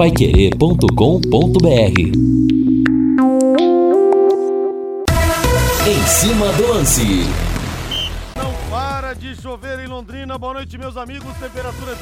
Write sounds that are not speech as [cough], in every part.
paiquerê.com.br Em cima do lance. Não para de chover em Londrina. Boa noite, meus amigos. Temperatura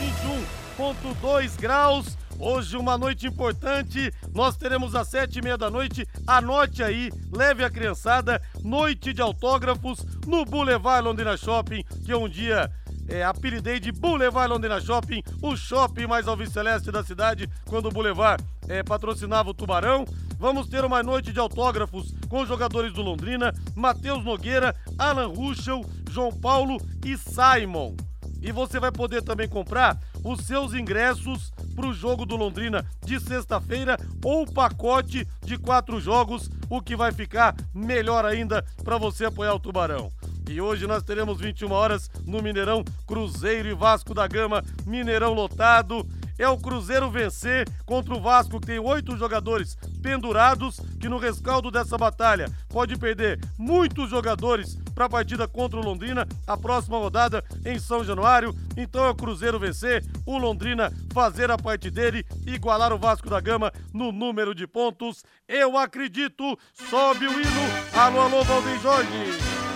21,2 graus. Hoje uma noite importante, nós teremos às sete e meia da noite, anote aí, leve a criançada, noite de autógrafos no Boulevard Londrina Shopping, que é um dia é, apelidei de Boulevard Londrina Shopping, o shopping mais alviceleste da cidade, quando o Boulevard é, patrocinava o Tubarão. Vamos ter uma noite de autógrafos com jogadores do Londrina, Matheus Nogueira, Alan Ruschel, João Paulo e Simon. E você vai poder também comprar os seus ingressos para o jogo do Londrina de sexta-feira ou pacote de quatro jogos, o que vai ficar melhor ainda para você apoiar o Tubarão. E hoje nós teremos 21 horas no Mineirão, Cruzeiro e Vasco da Gama, Mineirão lotado é o Cruzeiro vencer contra o Vasco, que tem oito jogadores pendurados, que no rescaldo dessa batalha pode perder muitos jogadores para a partida contra o Londrina, a próxima rodada em São Januário. Então é o Cruzeiro vencer, o Londrina fazer a parte dele, igualar o Vasco da Gama no número de pontos. Eu acredito, sobe o hino. Alô, alô, Valdir Jorge.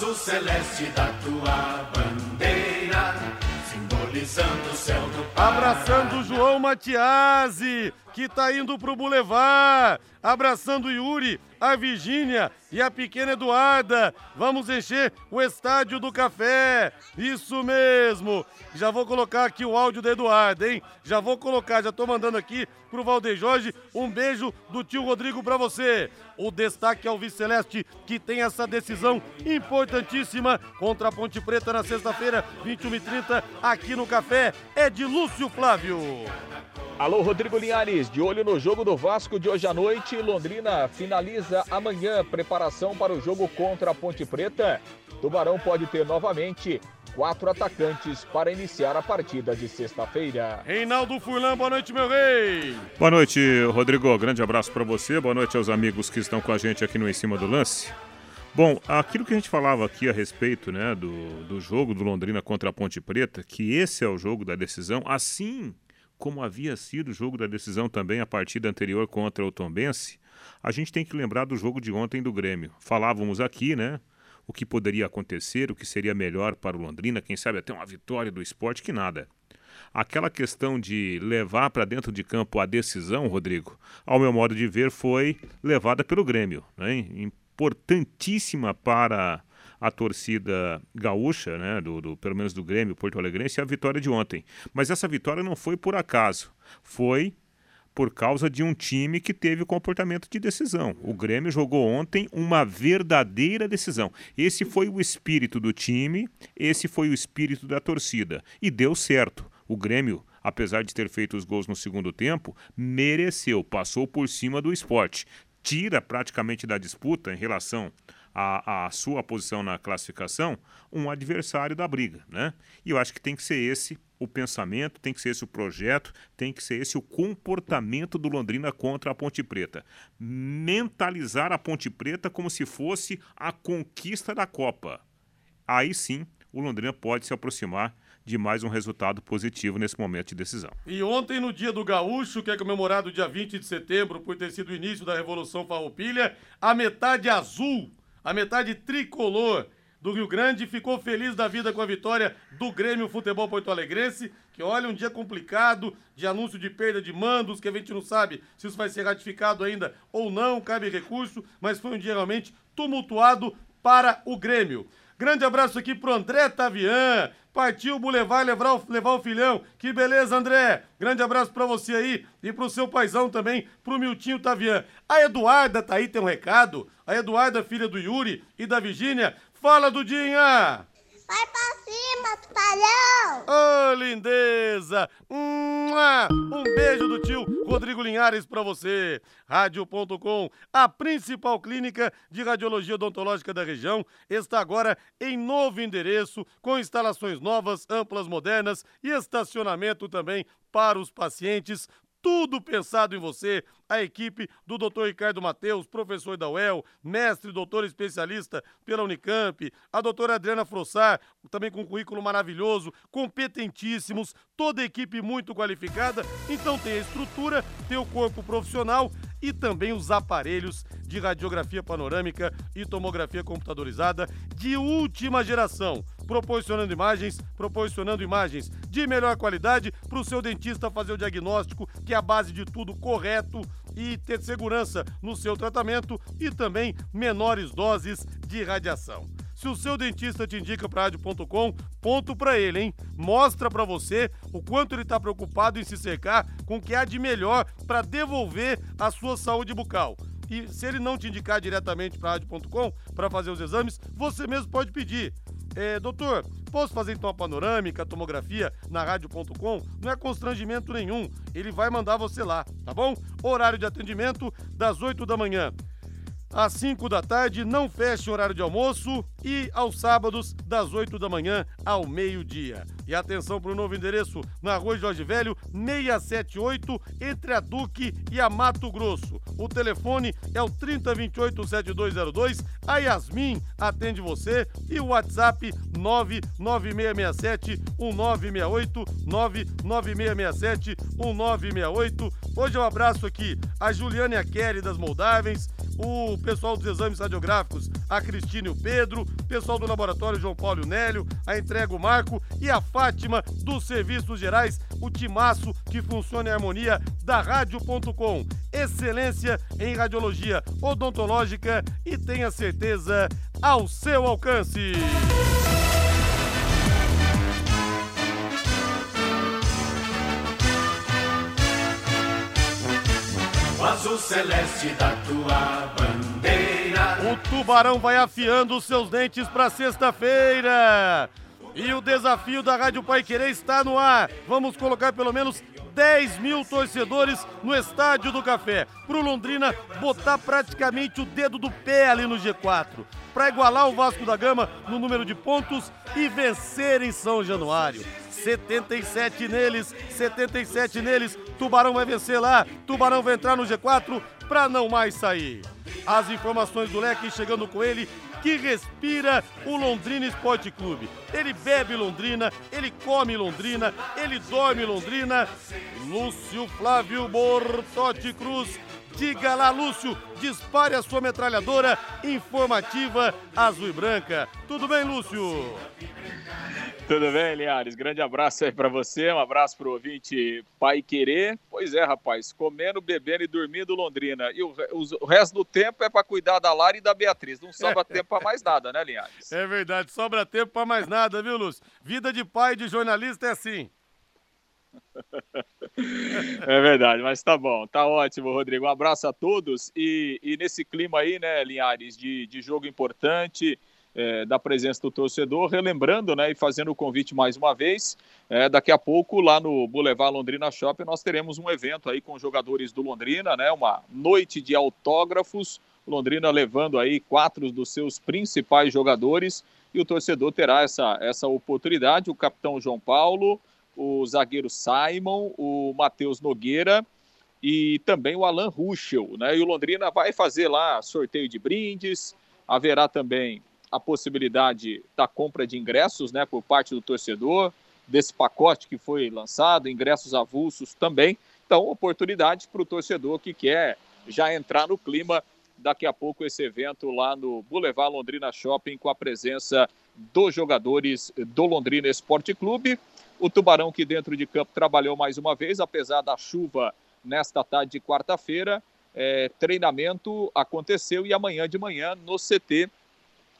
Azul celeste da tua bandeira, simbolizando o céu do Paraná. Abraçando João Matiasi, que tá indo pro Boulevard. Abraçando Yuri, a Virgínia e a pequena Eduarda. Vamos encher o estádio do café. Isso mesmo. Já vou colocar aqui o áudio da Eduarda, hein? Já vou colocar, já tô mandando aqui pro Valdeir Jorge. Um beijo do tio Rodrigo para você. O destaque ao Vice Celeste, que tem essa decisão importantíssima contra a Ponte Preta na sexta-feira, 21h30, aqui no Café. É de Lúcio Flávio. Alô, Rodrigo Linhares, de olho no jogo do Vasco de hoje à noite. Londrina finaliza amanhã preparação para o jogo contra a Ponte Preta. Tubarão pode ter novamente quatro atacantes para iniciar a partida de sexta-feira. Reinaldo Furlan, boa noite, meu rei. Boa noite, Rodrigo. Grande abraço para você. Boa noite aos amigos que estão com a gente aqui no Em Cima do Lance. Bom, aquilo que a gente falava aqui a respeito né, do, do jogo do Londrina contra a Ponte Preta, que esse é o jogo da decisão, assim como havia sido o jogo da decisão também a partida anterior contra o Tombense, a gente tem que lembrar do jogo de ontem do Grêmio. Falávamos aqui, né? O que poderia acontecer, o que seria melhor para o Londrina, quem sabe até uma vitória do esporte, que nada. Aquela questão de levar para dentro de campo a decisão, Rodrigo, ao meu modo de ver, foi levada pelo Grêmio. Né? Importantíssima para a torcida gaúcha, né, do, do, pelo menos do Grêmio Porto Alegrense, é a vitória de ontem. Mas essa vitória não foi por acaso, foi por causa de um time que teve comportamento de decisão. O Grêmio jogou ontem uma verdadeira decisão. Esse foi o espírito do time, esse foi o espírito da torcida. E deu certo. O Grêmio, apesar de ter feito os gols no segundo tempo, mereceu, passou por cima do esporte. Tira praticamente da disputa em relação a, a sua posição na classificação um adversário da briga, né? E eu acho que tem que ser esse o pensamento, tem que ser esse o projeto, tem que ser esse o comportamento do Londrina contra a Ponte Preta. Mentalizar a Ponte Preta como se fosse a conquista da Copa. Aí sim, o Londrina pode se aproximar de mais um resultado positivo nesse momento de decisão. E ontem, no dia do Gaúcho, que é comemorado dia 20 de setembro, por ter sido o início da Revolução Farroupilha, a metade azul a metade tricolor do Rio Grande ficou feliz da vida com a vitória do Grêmio Futebol Porto Alegrense, que olha um dia complicado de anúncio de perda de mandos, que a gente não sabe se isso vai ser ratificado ainda ou não, cabe recurso, mas foi um dia realmente tumultuado para o Grêmio. Grande abraço aqui pro André Tavian. Partiu o Boulevard levar o, levar o filhão. Que beleza, André. Grande abraço para você aí e pro seu paizão também, pro Miltinho Tavian. A Eduarda tá aí, tem um recado. A Eduarda, filha do Yuri e da Virgínia. Fala, Dudinha! Vai pra cima, tubarão! Ô, oh, lindeza! Um beijo do tio Rodrigo Linhares pra você. Rádio.com, a principal clínica de radiologia odontológica da região, está agora em novo endereço, com instalações novas, amplas, modernas e estacionamento também para os pacientes tudo pensado em você. A equipe do Dr. Ricardo Mateus, professor da UEL, mestre, doutor especialista pela Unicamp, a doutora Adriana Frossar, também com um currículo maravilhoso, competentíssimos, toda a equipe muito qualificada. Então tem a estrutura, tem o corpo profissional e também os aparelhos de radiografia panorâmica e tomografia computadorizada de última geração, proporcionando imagens, proporcionando imagens de melhor qualidade para o seu dentista fazer o diagnóstico, que é a base de tudo correto e ter segurança no seu tratamento e também menores doses de radiação. Se o seu dentista te indica para rádio.com, ponto para ele, hein? Mostra para você o quanto ele está preocupado em se cercar com o que há de melhor para devolver a sua saúde bucal. E se ele não te indicar diretamente para rádio.com para fazer os exames, você mesmo pode pedir. É, doutor, posso fazer então a panorâmica, a tomografia na rádio.com? Não é constrangimento nenhum. Ele vai mandar você lá, tá bom? Horário de atendimento das 8 da manhã às 5 da tarde, não fecha o horário de almoço e aos sábados, das 8 da manhã ao meio-dia. E atenção para o novo endereço na Rua Jorge Velho, 678, entre a Duque e a Mato Grosso. O telefone é o 3028-7202. A Yasmin atende você e o WhatsApp 99667-1968, 99667-1968. Hoje um abraço aqui a Juliane a Kelly das Moldáveis, o pessoal dos exames radiográficos, a Cristina e o Pedro, pessoal do laboratório João Paulo e o Nélio, a entrega o Marco e a Fátima dos Serviços Gerais, o timaço que funciona em harmonia da Rádio.com. Excelência em radiologia odontológica e tenha certeza ao seu alcance. O azul celeste da tua bandeira. O Tubarão vai afiando os seus dentes para sexta-feira. E o desafio da Rádio Pai Querer está no ar. Vamos colocar pelo menos 10 mil torcedores no Estádio do Café. Pro Londrina botar praticamente o dedo do pé ali no G4. Para igualar o Vasco da Gama no número de pontos e vencer em São Januário. 77 neles, 77 neles. Tubarão vai vencer lá. Tubarão vai entrar no G4 para não mais sair. As informações do Leque chegando com ele que respira o Londrina Esporte Clube. Ele bebe Londrina, ele come Londrina, ele dorme Londrina. Lúcio Flávio Bortotti Cruz. Diga lá, Lúcio, dispare a sua metralhadora informativa azul e branca. Tudo bem, Lúcio? Tudo bem, Linhares? Grande abraço aí para você, um abraço pro ouvinte Pai Querer. Pois é, rapaz, comendo, bebendo e dormindo Londrina. E o, o resto do tempo é para cuidar da Lara e da Beatriz. Não sobra tempo para mais nada, né, Linhares? É verdade, sobra tempo para mais nada, viu, Lúcio? Vida de pai de jornalista é assim. É verdade, mas tá bom, tá ótimo, Rodrigo. Um abraço a todos. E, e nesse clima aí, né, Linhares, de, de jogo importante, é, da presença do torcedor, relembrando né, e fazendo o convite mais uma vez. É, daqui a pouco, lá no Boulevard Londrina Shopping, nós teremos um evento aí com jogadores do Londrina, né, uma noite de autógrafos. Londrina levando aí quatro dos seus principais jogadores e o torcedor terá essa, essa oportunidade. O capitão João Paulo, o zagueiro Simon, o Matheus Nogueira e também o Alan Ruschel. Né? E o Londrina vai fazer lá sorteio de brindes, haverá também a possibilidade da compra de ingressos né, por parte do torcedor, desse pacote que foi lançado, ingressos avulsos também. Então, oportunidade para o torcedor que quer já entrar no clima. Daqui a pouco, esse evento lá no Boulevard Londrina Shopping, com a presença dos jogadores do Londrina Esporte Clube. O Tubarão, que dentro de campo trabalhou mais uma vez, apesar da chuva nesta tarde de quarta-feira. É, treinamento aconteceu e amanhã de manhã no CT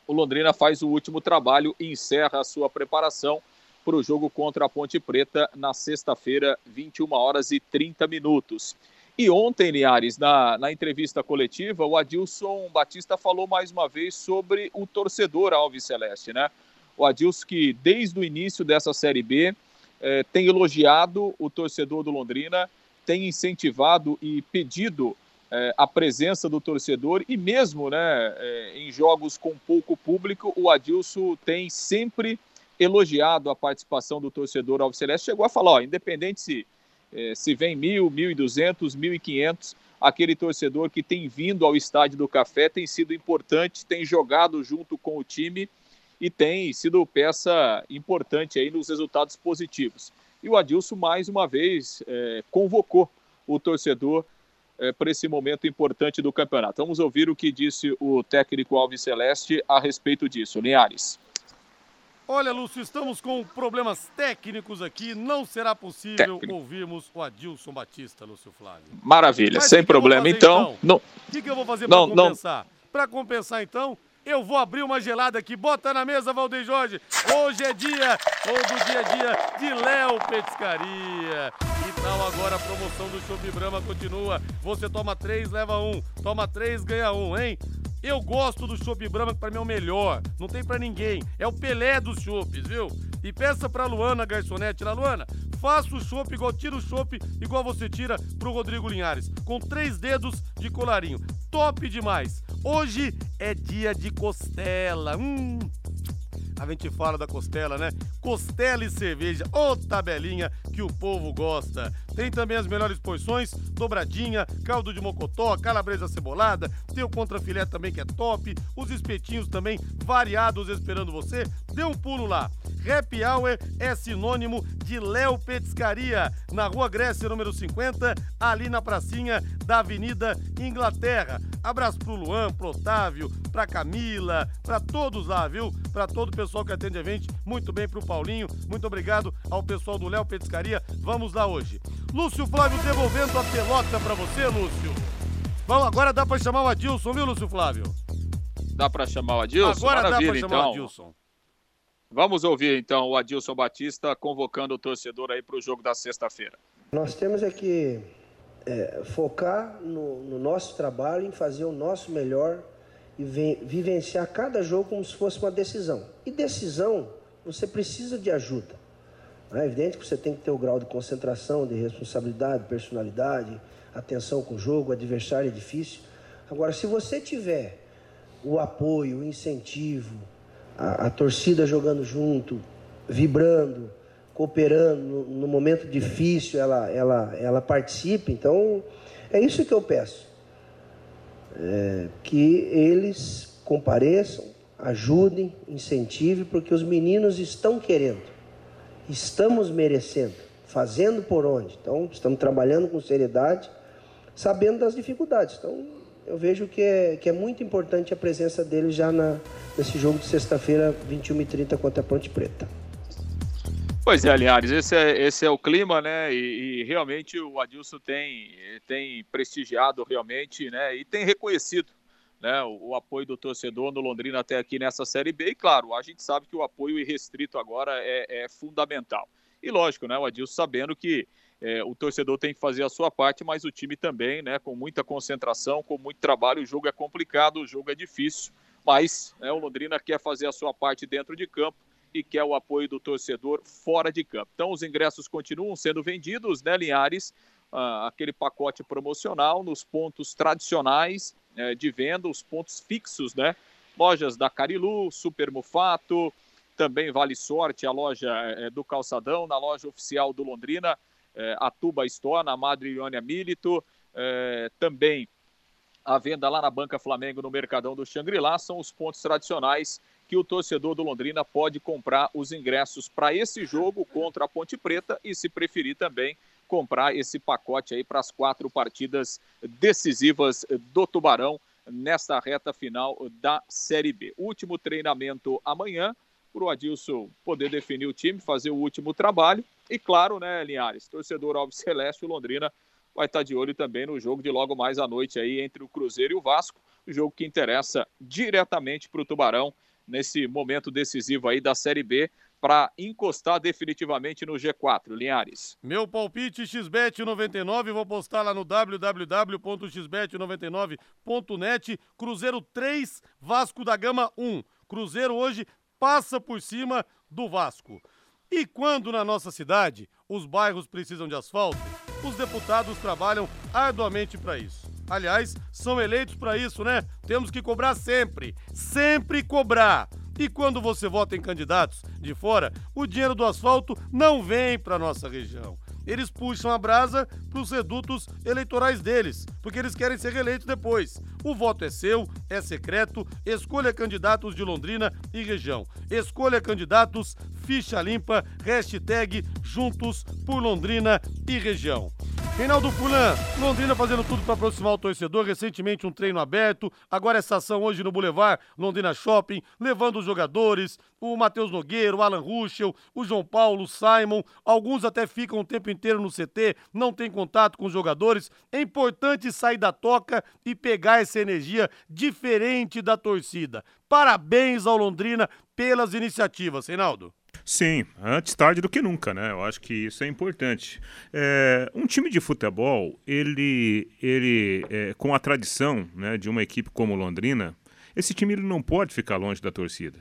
o Londrina faz o último trabalho e encerra a sua preparação para o jogo contra a Ponte Preta na sexta-feira, 21 horas e 30 minutos. E ontem, Liares, na, na entrevista coletiva, o Adilson Batista falou mais uma vez sobre o torcedor Alves Celeste, né? O Adilson que desde o início dessa Série B eh, tem elogiado o torcedor do Londrina, tem incentivado e pedido é, a presença do torcedor e mesmo né, é, em jogos com pouco público, o Adilson tem sempre elogiado a participação do torcedor Alves Celeste. Chegou a falar, ó, independente se é, se vem mil, mil e duzentos, mil e quinhentos, aquele torcedor que tem vindo ao estádio do Café tem sido importante, tem jogado junto com o time e tem sido peça importante aí nos resultados positivos. E o Adilson, mais uma vez, é, convocou o torcedor é, para esse momento importante do campeonato. Vamos ouvir o que disse o técnico Alves Celeste a respeito disso. Linhares. Olha, Lúcio, estamos com problemas técnicos aqui. Não será possível Técnico. ouvirmos o Adilson Batista, Lúcio Flávio. Maravilha, Mas sem que problema. Que então, então? O que, que, eu vou fazer para compensar? Para compensar, então, eu vou abrir uma gelada aqui. Bota na mesa, Valdeir Jorge. Hoje é dia, ou do dia a dia, de Léo Petiscaria. E tal agora a promoção do Chopp Brahma continua. Você toma três, leva um. Toma três, ganha um, hein? Eu gosto do Chopp Brahma, que pra mim é o melhor. Não tem para ninguém. É o Pelé dos chopps, viu? E peça pra Luana, garçonete lá, Luana, faça o chopp igual, tira o chopp igual você tira pro Rodrigo Linhares. Com três dedos de colarinho. Top demais. Hoje é dia de costela. Hum, a gente fala da costela, né? Costela e cerveja, ô oh, tabelinha que o povo gosta. Tem também as melhores porções, dobradinha, caldo de mocotó, calabresa cebolada, tem o contrafilé também que é top, os espetinhos também variados esperando você. Dê um pulo lá. Happy Hour é sinônimo de Léo Petiscaria, na Rua Grécia, número 50, ali na pracinha da Avenida Inglaterra. Abraço pro Luan, pro Otávio, pra Camila, pra todos lá, viu? Pra todo o pessoal que atende a gente, muito bem pro Paulinho, muito obrigado ao pessoal do Léo Petiscaria. Vamos lá hoje. Lúcio Flávio devolvendo a pelota para você, Lúcio. Vamos, agora dá para chamar o Adilson, viu, Lúcio Flávio? Dá para chamar o Adilson? Agora Maravilha, dá para chamar então. o Adilson. Vamos ouvir então o Adilson Batista convocando o torcedor aí para o jogo da sexta-feira. Nós temos é que é, focar no, no, nosso trabalho, em fazer o nosso melhor e vivenciar cada jogo como se fosse uma decisão. E decisão, você precisa de ajuda. É evidente que você tem que ter o grau de concentração, de responsabilidade, personalidade, atenção com o jogo, o adversário é difícil. Agora, se você tiver o apoio, o incentivo, a, a torcida jogando junto, vibrando, cooperando, no, no, momento difícil ela, ela, ela participe, então é isso que eu peço. É, que eles compareçam, ajudem, incentivem, porque os meninos estão querendo estamos merecendo, fazendo por onde. Então, estamos trabalhando com seriedade, sabendo das dificuldades. Então, eu vejo que é, que é muito importante a presença dele já na, nesse jogo de sexta-feira, 21h30 contra a Ponte Preta. Pois é, Linhares, esse é, esse é o clima, né? E, e, realmente o Adilson tem, tem prestigiado realmente, né? E tem reconhecido né, o, o, apoio do torcedor no Londrina até aqui nessa Série B. E claro, a gente sabe que o apoio irrestrito agora é, é fundamental. E lógico, né, o Adilson sabendo que é, o torcedor tem que fazer a sua parte, mas o time também, né, com muita concentração, com muito trabalho. O jogo é complicado, o jogo é difícil, mas né, o Londrina quer fazer a sua parte dentro de campo e quer o apoio do torcedor fora de campo. Então, os ingressos continuam sendo vendidos, né, Linhares? Ah, aquele pacote promocional nos pontos tradicionais é, de venda, os pontos fixos, né? Lojas da Carilu, Super Mufato, também Vale Sorte, a loja é, do Calçadão, na loja oficial do Londrina, é, a Tuba Store, na Madre Iônia Milito, é, também a venda lá na Banca Flamengo, no Mercadão do Xangri-Lá, são os pontos tradicionais que o torcedor do Londrina pode comprar os ingressos para esse jogo contra a Ponte Preta e, se preferir, também comprar esse pacote aí para as quatro partidas decisivas do Tubarão nesta reta final da Série B. Último treinamento amanhã para o Adilson poder definir o time, fazer o último trabalho. E claro, né, Linhares, torcedor Alves Celeste, o Londrina vai estar de olho também no jogo de logo mais à noite aí entre o Cruzeiro e o Vasco, jogo que interessa diretamente para o Tubarão nesse momento decisivo aí da Série B para encostar definitivamente no G4, Linhares. Meu palpite XBET99, vou postar lá no www.xbet99.net, Cruzeiro 3, Vasco da Gama 1. Cruzeiro hoje passa por cima do Vasco. E quando na nossa cidade os bairros precisam de asfalto, os deputados trabalham arduamente para isso. Aliás, são eleitos para isso, né? Temos que cobrar sempre, sempre cobrar. E quando você vota em candidatos de fora, o dinheiro do asfalto não vem para nossa região. Eles puxam a brasa para os redutos eleitorais deles, porque eles querem ser reeleitos depois. O voto é seu, é secreto, escolha candidatos de Londrina e região. Escolha candidatos, ficha limpa, hashtag Juntos por Londrina e região. Reinaldo Fulan, Londrina fazendo tudo para aproximar o torcedor, recentemente um treino aberto, agora essa ação hoje no Boulevard Londrina Shopping, levando os jogadores, o Matheus Nogueira, o Alan Ruschel, o João Paulo, o Simon, alguns até ficam o tempo inteiro no CT, não tem contato com os jogadores. É importante sair da toca e pegar essa energia diferente da torcida. Parabéns ao Londrina pelas iniciativas, Reinaldo. Sim, antes tarde do que nunca, né? Eu acho que isso é importante. É, um time de futebol, ele, ele é, com a tradição né, de uma equipe como Londrina, esse time ele não pode ficar longe da torcida.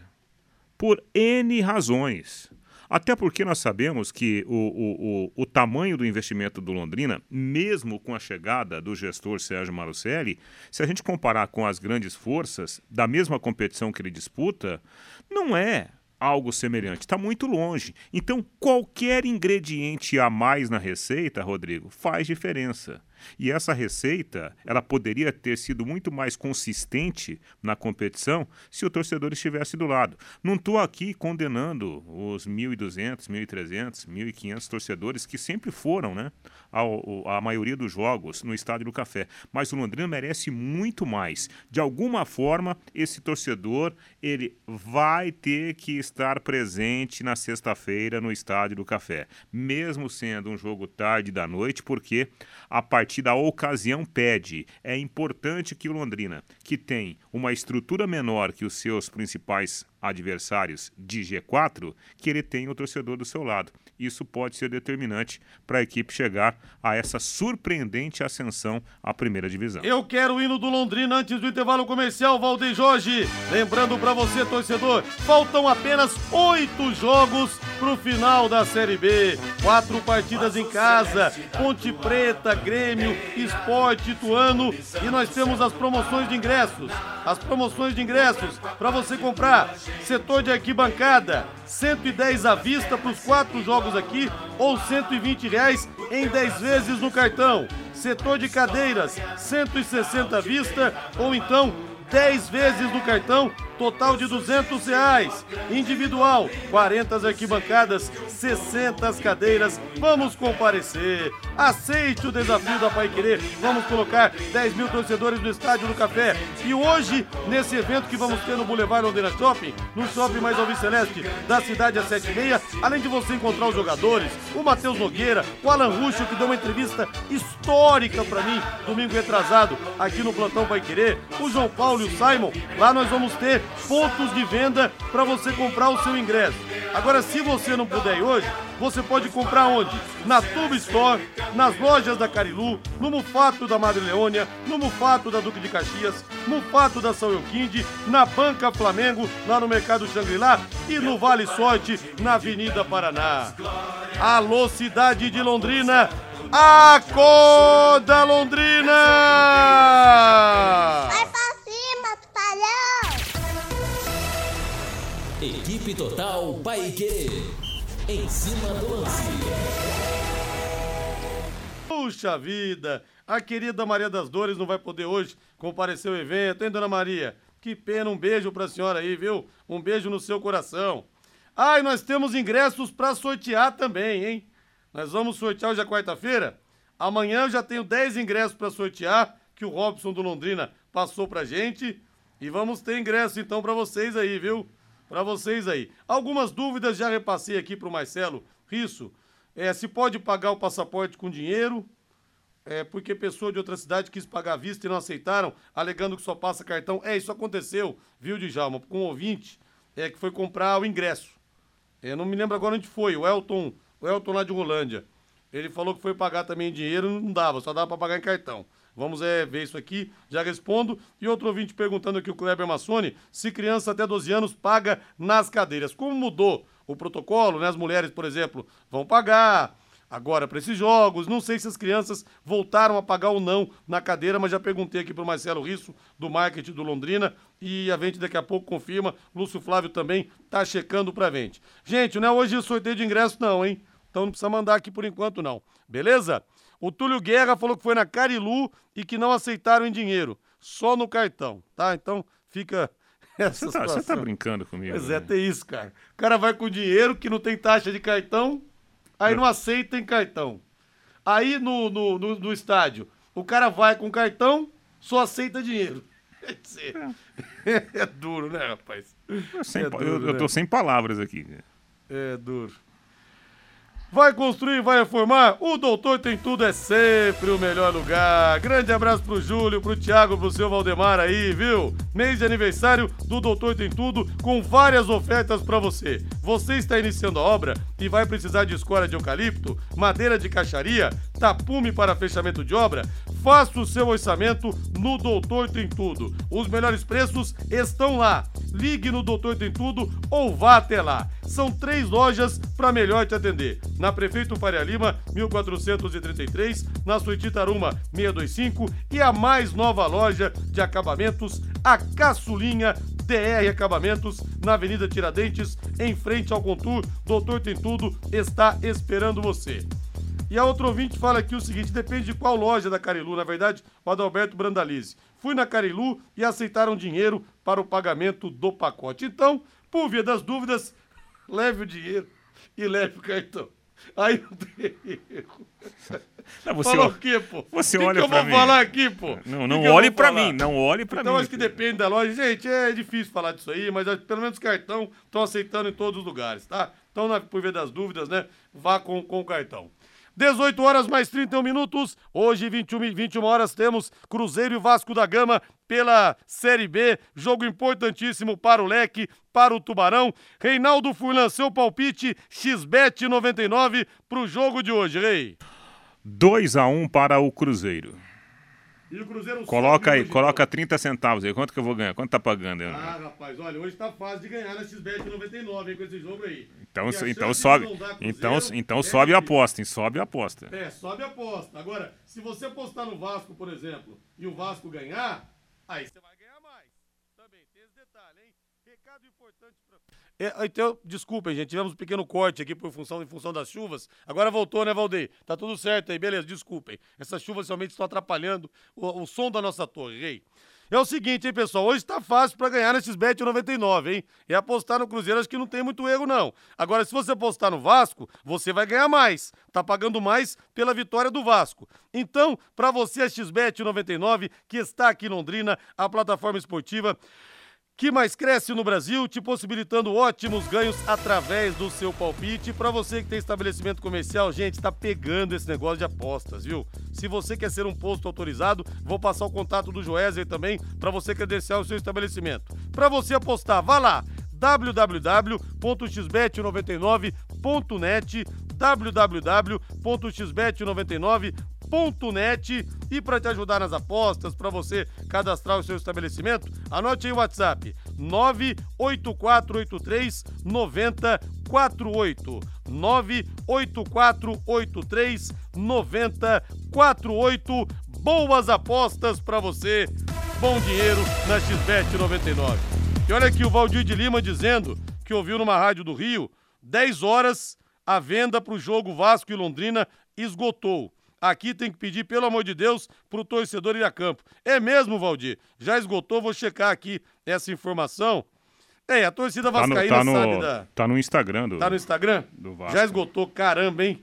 Por N razões. Até porque nós sabemos que o, o, o, o, tamanho do investimento do Londrina, mesmo com a chegada do gestor Sérgio Marucelli, se a gente comparar com as grandes forças da mesma competição que ele disputa, não é algo semelhante. Está muito longe. Então, qualquer ingrediente a mais na receita, Rodrigo, faz diferença. E essa receita, ela poderia ter sido muito mais consistente na competição se o torcedor estivesse do lado. Não estou aqui condenando os 1.200, 1.300, 1.500 torcedores que sempre foram, né, ao, a maioria dos jogos no Estádio do Café. Mas o Londrina merece muito mais. De alguma forma, esse torcedor, ele vai ter que estar presente na sexta-feira no Estádio do Café, mesmo sendo um jogo tarde da noite, porque a partir partida, a ocasião pede. É importante que o Londrina, que tem uma estrutura menor que os seus principais adversários de G4, que ele tenha o torcedor do seu lado. Isso pode ser determinante para a equipe chegar a essa surpreendente ascensão à primeira divisão. Eu quero o hino do Londrina antes do intervalo comercial, Valdeir Jorge. Lembrando para você, torcedor, faltam apenas oito jogos para o final da Série B. Quatro partidas em casa, Ponte Preta, Grêmio, Esporte, Ituano e nós temos as promoções de ingressos. As promoções de ingressos para você comprar Setor de arquibancada, 110 à vista para os quatro jogos aqui ou 120 reais em 10 vezes no cartão. Setor de cadeiras, 160 à vista ou então 10 vezes no cartão total de 200 reais. Individual, 40 arquibancadas, 60 cadeiras. Vamos comparecer. Aceite o desafio da Pai Querer. Vamos colocar 10 mil torcedores no Estádio do Café. E hoje, nesse evento que vamos ter no Boulevard Londrina Shopping, no Shopping Mais Alves Celeste da cidade às 7 e meia, além de você encontrar os jogadores, o Matheus Nogueira, o Alan Ruxo, que deu uma entrevista histórica para mim, domingo retrasado, aqui no Plantão Pai Querer, o João Paulo e o Simon. Lá nós vamos ter pontos de venda para você comprar o seu ingresso. Agora, se você não puder ir hoje, você pode comprar onde? Na Tube Store, nas lojas da Carilu, no Mufato da Madre Leônia, no Mufato da Duque de Caxias, no Mufato da São Euquinde, na Banca Flamengo, lá no Mercado Xangri-Lá e no Vale Sorte, na Avenida Paraná. Alô, cidade de Londrina! Acorda, Londrina! Vai pra cima, tubarão! Equipe Total Paique. Em cima do lance. Puxa vida! A querida Maria das Dores não vai poder hoje comparecer ao evento, hein, dona Maria? Que pena, um beijo pra senhora aí, viu? Um beijo no seu coração. Ah, e nós temos ingressos para sortear também, hein? Nós vamos sortear hoje é quarta-feira. Amanhã eu já tenho 10 ingressos para sortear, que o Robson do Londrina passou pra gente. E vamos ter ingresso então para vocês aí, viu? Para vocês aí. Algumas dúvidas já repassei aqui pro Marcelo Risso. É, se pode pagar o passaporte com dinheiro, é, porque pessoa de outra cidade quis pagar vista e não aceitaram, alegando que só passa cartão. É, isso aconteceu, viu, Djalma, com um ouvinte é, que foi comprar o ingresso. Eu não me lembro agora onde foi, o Elton, o Elton lá de Rolândia. Ele falou que foi pagar também em dinheiro, não dava, só dava para pagar em cartão. Vamos é, ver isso aqui, já respondo. E outro ouvinte perguntando aqui, o Kleber Massoni, se criança até 12 anos paga nas cadeiras. Como mudou o protocolo, né? As mulheres, por exemplo, vão pagar agora para esses jogos. Não sei se as crianças voltaram a pagar ou não na cadeira, mas já perguntei aqui para o Marcelo Risso, do marketing do Londrina, e a gente daqui a pouco confirma. Lúcio Flávio também tá checando pra gente. Gente, não é hoje o sorteio de ingresso, não, hein? Então não precisa mandar aqui por enquanto, não. Beleza? O Túlio Guerra falou que foi na Carilu e que não aceitaram em dinheiro, só no cartão, tá? Então fica [laughs] essa Você tá, você situação. tá brincando comigo. Pois é, né? tem isso, cara. O cara vai com dinheiro que não tem taxa de cartão, aí não aceita em cartão. Aí no, no, no, no estádio, o cara vai com cartão, só aceita dinheiro. [laughs] Quer dizer, [laughs] é duro, né, rapaz? Eu, sem É duro, eu- eu né? tô sem palavras aqui. É duro. Vai construir, vai reformar? O Doutor Tem Tudo é sempre o melhor lugar. Grande abraço pro Júlio, pro Thiago, pro seu Valdemar aí, viu? Mês de aniversário do Doutor Tem Tudo com várias ofertas pra você. Você está iniciando a obra e vai precisar de escora de eucalipto, madeira de caixaria, tapume para fechamento de obra? Faça o seu orçamento no Doutor Tem Tudo. Os melhores preços estão lá. Ligue no Doutor Tem Tudo ou vá até lá. São três lojas para melhor te atender. Na Prefeito Faria Lima, 1433, na Suíte Taruma, 625 e a mais nova loja de acabamentos, a Caçulinha DR Acabamentos, na Avenida Tiradentes, em frente ao Contour. Doutor Tem Tudo está esperando você. E a outra ouvinte fala aqui o seguinte: depende de qual loja da Carilu, na verdade, o Adalberto Brandalize. Fui na Carilu e aceitaram dinheiro para o pagamento do pacote. Então, por via das dúvidas, [laughs] leve o dinheiro e leve o cartão. Aí não tem erro. Não, você, o quê, pô? você que olha que eu vou mim. falar aqui, pô? Não, não que olhe falar? mim, não olhe pra Então mim. acho que depende da loja. Gente, é difícil falar disso aí, mas que pelo menos cartão estão aceitando em todos os lugares, tá? Então, na- por via das dúvidas, né? Vá com, com o cartão. 18 horas mais 31 minutos. Hoje, 21, e 21 horas, temos Cruzeiro e Vasco da Gama pela Série B. Jogo importantíssimo para o Leque, para o Tubarão. Reinaldo Furlan, seu palpite, XBET 99 para o jogo de hoje, Rei. 2 a 1 para o Cruzeiro. E o Cruzeiro Coloca aí, coloca então. 30 centavos aí. Quanto que eu vou ganhar? Quanto tá pagando? aí? Ah, rapaz, olha, hoje tá fácil de ganhar na XBET 99, hein, com esse jogo aí. Então, então sobe. Então, então é sobe a aposta, hein? Sobe a aposta. É, sobe a aposta. Agora, se você apostar no Vasco, por exemplo, e o Vasco ganhar, aí você vai ganhar mais. Também tem esse detalhe, hein? Recado importante pra. É, então, desculpem, gente, tivemos um pequeno corte aqui por função, em função das chuvas. Agora voltou, né, Valdeir? Tá tudo certo aí, beleza, desculpem. Essas chuvas realmente estão atrapalhando o, o som da nossa torre, rei. É o seguinte, hein, pessoal? Hoje tá fácil pra ganhar nesses Bet 99, hein? E apostar no Cruzeiro acho que não tem muito erro, não. Agora, se você apostar no Vasco, você vai ganhar mais. Tá pagando mais pela vitória do Vasco. Então, pra você, a XBet 99, que está aqui em Londrina, a plataforma esportiva que mais cresce no Brasil, te possibilitando ótimos ganhos através do seu palpite. Para você que tem estabelecimento comercial, gente, tá pegando esse negócio de apostas, viu? Se você quer ser um posto autorizado, vou passar o contato do Joézer também para você credenciar o seu estabelecimento. Para você apostar, vá lá www.xbet99.net www.xbet99.net e para te ajudar nas apostas, para você cadastrar o seu estabelecimento, anote aí o WhatsApp 98483 9048 98483 9048 Boas apostas para você, bom dinheiro na XBET 99. E olha aqui o Valdir de Lima dizendo que ouviu numa rádio do Rio, 10 horas, a venda para o jogo Vasco e Londrina esgotou. Aqui tem que pedir, pelo amor de Deus, pro torcedor ir a campo. É mesmo, Valdir? Já esgotou, vou checar aqui essa informação. É, a torcida Tá no, vascaína tá no, sabe da... tá no Instagram do. Tá no Instagram? do Vasco. Já esgotou, caramba, hein?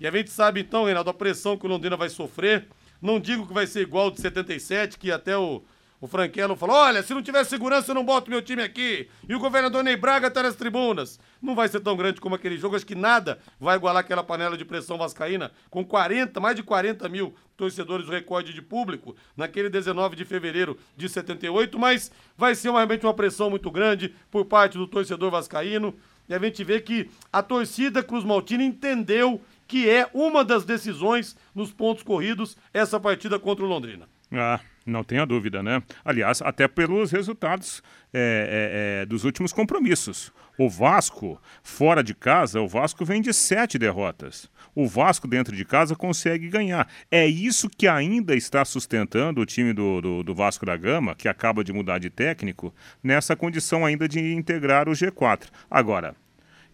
E a gente sabe então, Reinaldo, a pressão que o Londrina vai sofrer. Não digo que vai ser igual de 77, que até o, o Franquelo falou: olha, se não tiver segurança, eu não boto meu time aqui. E o governador Ney Braga tá nas tribunas. Não vai ser tão grande como aquele jogo. Acho que nada vai igualar aquela panela de pressão vascaína com 40, mais de 40 mil torcedores, o recorde de público, naquele 19 de fevereiro de 78, mas vai ser uma- realmente uma pressão muito grande por parte do torcedor vascaíno. E a gente vê que a torcida Cruz Maltina entendeu que é uma das decisões nos pontos corridos essa partida contra o Londrina. Ah, não tenha dúvida, né? Aliás, até pelos resultados é, é, é, dos últimos compromissos. O Vasco, fora de casa, o Vasco vem de sete derrotas. O Vasco, dentro de casa, consegue ganhar. É isso que ainda está sustentando o time do, do, do Vasco da Gama, que acaba de mudar de técnico, nessa condição ainda de integrar o G4. Agora,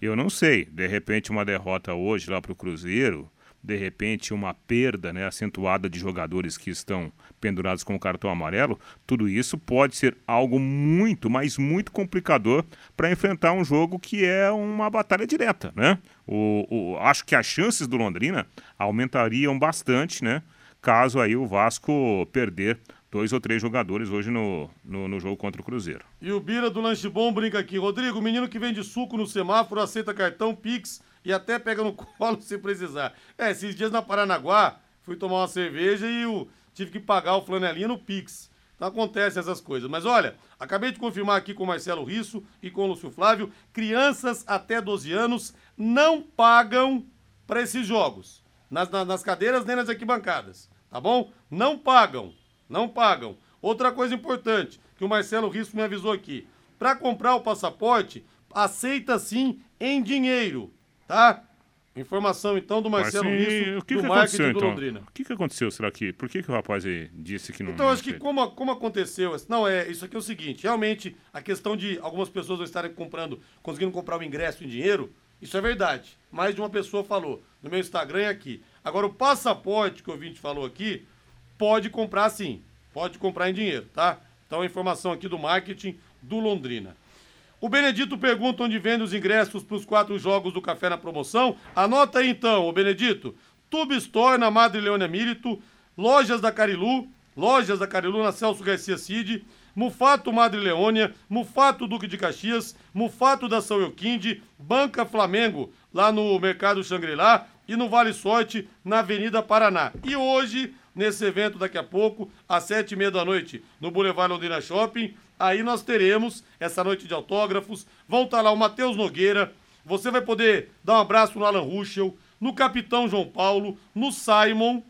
Eu não sei, de repente uma derrota hoje lá para o Cruzeiro, de repente uma perda né, acentuada de jogadores que estão pendurados com o cartão amarelo, tudo isso pode ser algo muito, mas muito complicador para enfrentar um jogo que é uma batalha direta, né? O, o, acho que as chances do Londrina aumentariam bastante, né? Caso aí o Vasco perder dois ou três jogadores hoje no, no, no, jogo contra o Cruzeiro. E o Bira do Lanche Bom brinca aqui. Rodrigo, menino que vende suco no semáforo, aceita cartão, Pix e até pega no [laughs] colo se precisar. É, esses dias na Paranaguá, fui tomar uma cerveja e eu tive que pagar o flanelinha no Pix. Então acontece essas coisas. Mas olha, acabei de confirmar aqui com o Marcelo Risso e com o Lúcio Flávio, crianças até 12 anos não pagam para esses jogos. Nas, nas, nas cadeiras nem nas arquibancadas, tá bom? Não pagam. Não pagam. Outra coisa importante que o Marcelo Risso me avisou aqui: para comprar o passaporte, aceita sim em dinheiro, tá? Informação então do Marcelo Mas, Risso, o que do que marketing aconteceu, do então? Londrina. O que, que aconteceu, será que? Por que, que o rapaz disse que não. Então, acho que aceita? como, como aconteceu. Não, é isso aqui é o seguinte: realmente, a questão de algumas pessoas não estarem comprando, conseguindo comprar o ingresso em dinheiro, isso é verdade. Mais de uma pessoa falou no meu Instagram e aqui. Agora, o passaporte que o ouvinte falou aqui, pode comprar sim. Pode comprar em dinheiro, tá? Então, a informação aqui do marketing do Londrina. O Benedito pergunta onde vende os ingressos para os quatro jogos do Café na promoção. Anota aí então, o Benedito. Tube Store na Madre Leônia Milito, Lojas da Carilu, Lojas da Carilu na Celso Garcia Cid, Mufato Madre Leônia, Mufato Duque de Caxias, Mufato da São Euquinde, Banca Flamengo, lá no Mercado Xangri-Lá e no Vale Sorte, na Avenida Paraná. E hoje, nesse evento daqui a pouco, às sete e meia da noite, no Boulevard Londrina Shopping, aí nós teremos essa noite de autógrafos. Vão estar lá o Matheus Nogueira, você vai poder dar um abraço no Alan Ruschel, no Capitão João Paulo, no Simon,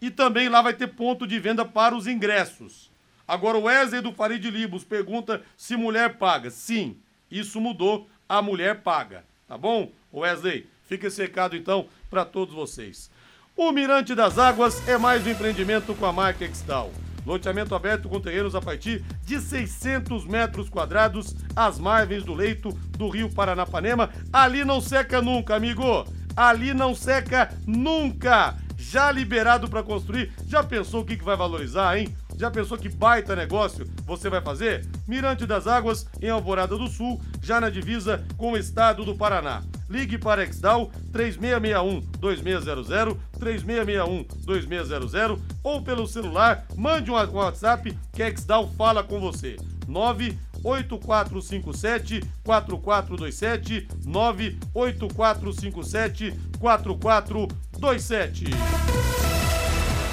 e também lá vai ter ponto de venda para os ingressos. Agora o Wesley do Farid Libos pergunta se mulher paga. Sim, isso mudou, a mulher paga. Tá bom? Wesley, fica esse recado então para todos vocês. O Mirante das Águas é mais um empreendimento com a marca Extal. Loteamento aberto com terrenos a partir de 600 metros quadrados, às margens do leito do rio Paranapanema. Ali não seca nunca, amigo. Ali não seca nunca. Já liberado para construir. Já pensou o que, que vai valorizar, hein? Já pensou que baita negócio você vai fazer? Mirante das Águas, em Alvorada do Sul, já na divisa com o estado do Paraná. Ligue para Exdal 3661-2600, 3661-2600 ou pelo celular, mande um WhatsApp que a Exdal fala com você. 98457 4427 98457 4427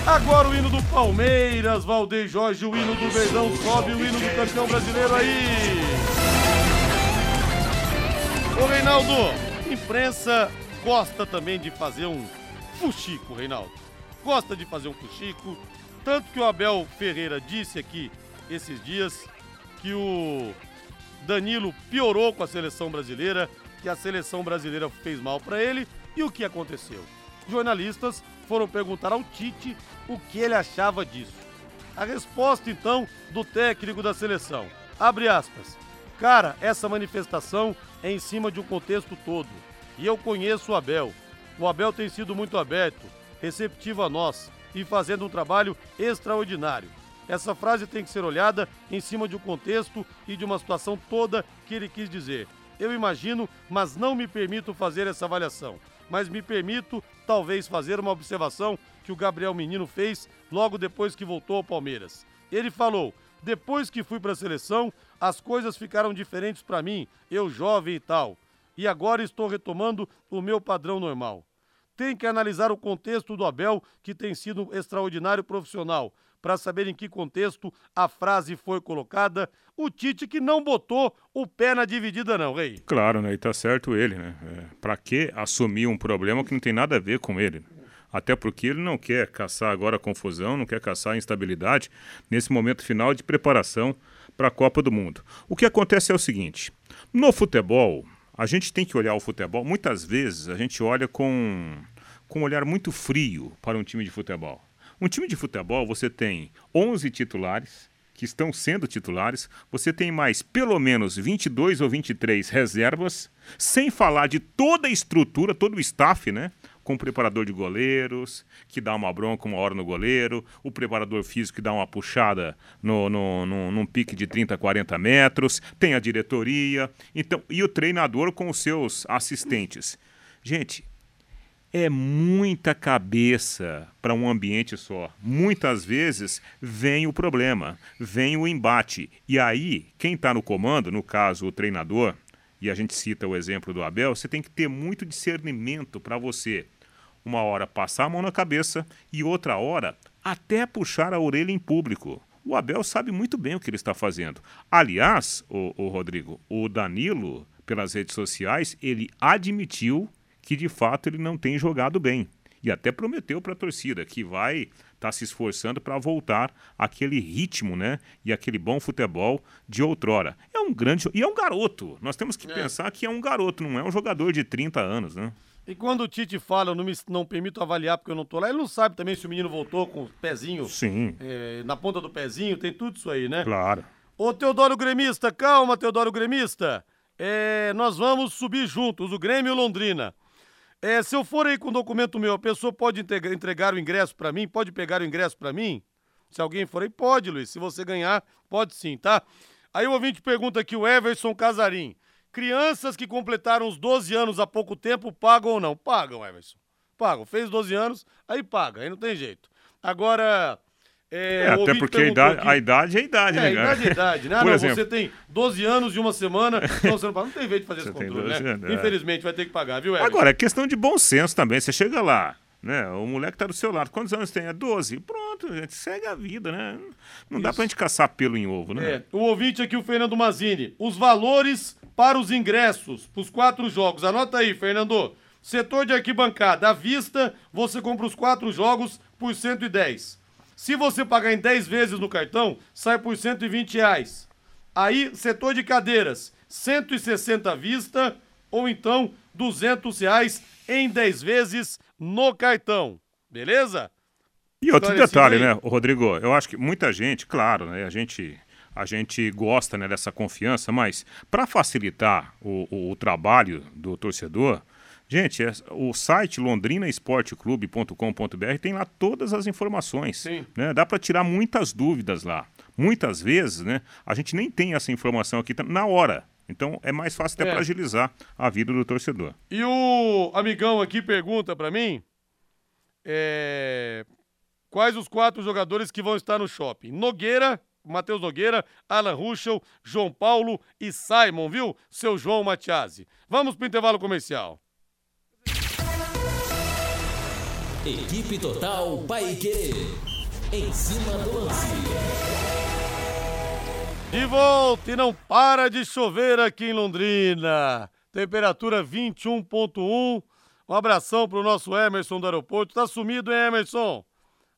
Agora o hino do Palmeiras, Valdeir Jorge, o hino do Verdão sobe o hino do campeão brasileiro aí. Ô Reinaldo, imprensa gosta também de fazer um fuxico, Reinaldo. Gosta de fazer um fuxico, tanto que o Abel Ferreira disse aqui esses dias que o Danilo piorou com a seleção brasileira, que a seleção brasileira fez mal para ele e o que aconteceu? Jornalistas foram perguntar ao Tite o que ele achava disso. A resposta então do técnico da seleção. Abre aspas. Cara, essa manifestação é em cima de um contexto todo. E eu conheço o Abel. O Abel tem sido muito aberto, receptivo a nós e fazendo um trabalho extraordinário. Essa frase tem que ser olhada em cima de um contexto e de uma situação toda que ele quis dizer. Eu imagino, mas não me permito fazer essa avaliação. Mas me permito, talvez, fazer uma observação que o Gabriel Menino fez logo depois que voltou ao Palmeiras. Ele falou: depois que fui para a seleção, as coisas ficaram diferentes para mim, eu jovem e tal. E agora estou retomando o meu padrão normal. Tem que analisar o contexto do Abel, que tem sido um extraordinário profissional, para saber em que contexto a frase foi colocada. O Tite que não botou o pé na dividida, não, Rei. Claro, né? E tá certo ele, né? É, pra que assumir um problema que não tem nada a ver com ele? Até porque ele não quer caçar agora confusão, não quer caçar instabilidade nesse momento final de preparação para a Copa do Mundo. O que acontece é o seguinte: no futebol, a gente tem que olhar o futebol. Muitas vezes a gente olha com, com um olhar muito frio para um time de futebol. Um time de futebol, você tem 11 titulares, que estão sendo titulares, você tem mais pelo menos 22 ou 23 reservas, sem falar de toda a estrutura, todo o staff, né? Com o preparador de goleiros, que dá uma bronca uma hora no goleiro, o preparador físico que dá uma puxada no, no, no, num pique de 30, 40 metros, tem a diretoria, então e o treinador com os seus assistentes. Gente, é muita cabeça para um ambiente só. Muitas vezes vem o problema, vem o embate. E aí, quem está no comando, no caso o treinador, e a gente cita o exemplo do Abel, você tem que ter muito discernimento para você. Uma hora passar a mão na cabeça e outra hora até puxar a orelha em público. O Abel sabe muito bem o que ele está fazendo. Aliás, o, o Rodrigo, o Danilo, pelas redes sociais, ele admitiu que de fato ele não tem jogado bem. E até prometeu para a torcida que vai estar tá se esforçando para voltar aquele ritmo, né? E aquele bom futebol de outrora. É um grande. E é um garoto. Nós temos que é. pensar que é um garoto, não é um jogador de 30 anos, né? E quando o Tite fala, eu não, me, não permito avaliar porque eu não tô lá, ele não sabe também se o menino voltou com o pezinho. Sim. É, na ponta do pezinho, tem tudo isso aí, né? Claro. Ô Teodoro Gremista, calma, Teodoro Gremista. É, nós vamos subir juntos, o Grêmio e o Londrina. É, se eu for aí com um documento meu, a pessoa pode entregar o ingresso para mim? Pode pegar o ingresso para mim? Se alguém for aí, pode, Luiz. Se você ganhar, pode sim, tá? Aí o ouvinte pergunta aqui, o Everson Casarim. Crianças que completaram os 12 anos há pouco tempo pagam ou não? Pagam, Everson. Pagam. Fez 12 anos, aí paga, aí não tem jeito. Agora, é, é, até porque a idade, a idade, é a idade, é, né, cara? a idade é idade, né? Ah, não, exemplo, você tem 12 anos e uma semana, então você não, não tem jeito de fazer esse controle, né? Anos, é. Infelizmente vai ter que pagar, viu, Everton? Agora, é questão de bom senso também. Você chega lá, né? O moleque tá do seu lado. Quantos anos tem? É 12. Pronto, gente, segue a vida, né? Não Isso. dá pra gente caçar pelo em ovo, né? É. O ouvinte aqui, o Fernando Mazini. Os valores para os ingressos, pros quatro jogos. Anota aí, Fernando. Setor de arquibancada, à vista, você compra os quatro jogos por 110. Se você pagar em 10 vezes no cartão, sai por 120 reais. Aí, setor de cadeiras, 160 à vista ou então 200 reais em 10 vezes no cartão. Beleza? E outro detalhe, aí. né, Rodrigo? Eu acho que muita gente, claro, né, a gente a gente gosta né, dessa confiança, mas para facilitar o, o, o, trabalho do torcedor, Gente, é, o site londrinaesporteclube.com.br tem lá todas as informações. Né? Dá para tirar muitas dúvidas lá. Muitas vezes, né, a gente nem tem essa informação aqui na hora. Então é mais fácil até é. para agilizar a vida do torcedor. E o amigão aqui pergunta para mim é... quais os quatro jogadores que vão estar no shopping. Nogueira, Matheus Nogueira, Alan Ruschel, João Paulo e Simon, viu? Seu João Matiasi. Vamos para o intervalo comercial. Equipe Total Paique. Em cima do lance. De volta e não para de chover aqui em Londrina. Temperatura 21.1. Um abração pro nosso Emerson do aeroporto. Tá sumido, hein, Emerson?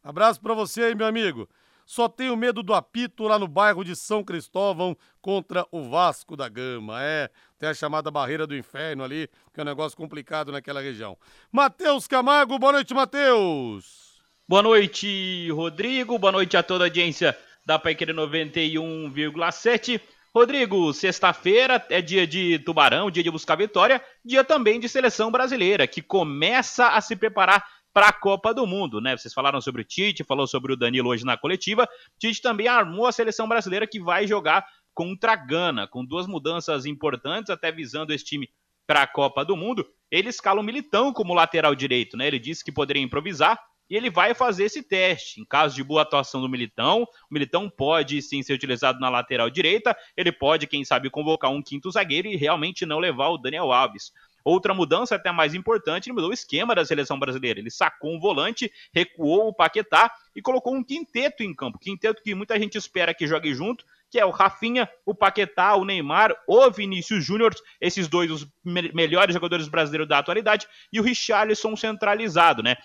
Abraço para você aí, meu amigo. Só tenho medo do apito lá no bairro de São Cristóvão contra o Vasco da Gama. É, tem a chamada barreira do inferno ali, que é um negócio complicado naquela região. Matheus Camargo, boa noite, Matheus. Boa noite, Rodrigo. Boa noite a toda a audiência da Paiqueira 91,7. Rodrigo, sexta-feira é dia de Tubarão, dia de buscar vitória, dia também de seleção brasileira, que começa a se preparar para a Copa do Mundo, né? Vocês falaram sobre o Tite, falou sobre o Danilo hoje na coletiva. Tite também armou a seleção brasileira que vai jogar contra a Gana, com duas mudanças importantes, até visando esse time para a Copa do Mundo. Ele escala o Militão como lateral direito, né? Ele disse que poderia improvisar e ele vai fazer esse teste. Em caso de boa atuação do Militão, o Militão pode sim ser utilizado na lateral direita, ele pode, quem sabe, convocar um quinto zagueiro e realmente não levar o Daniel Alves. Outra mudança, até mais importante, ele mudou o esquema da seleção brasileira. Ele sacou um volante, recuou o Paquetá e colocou um quinteto em campo. Quinteto que muita gente espera que jogue junto, que é o Rafinha, o Paquetá, o Neymar, o Vinícius Júnior, esses dois os me melhores jogadores brasileiros da atualidade, e o Richarlison centralizado, né?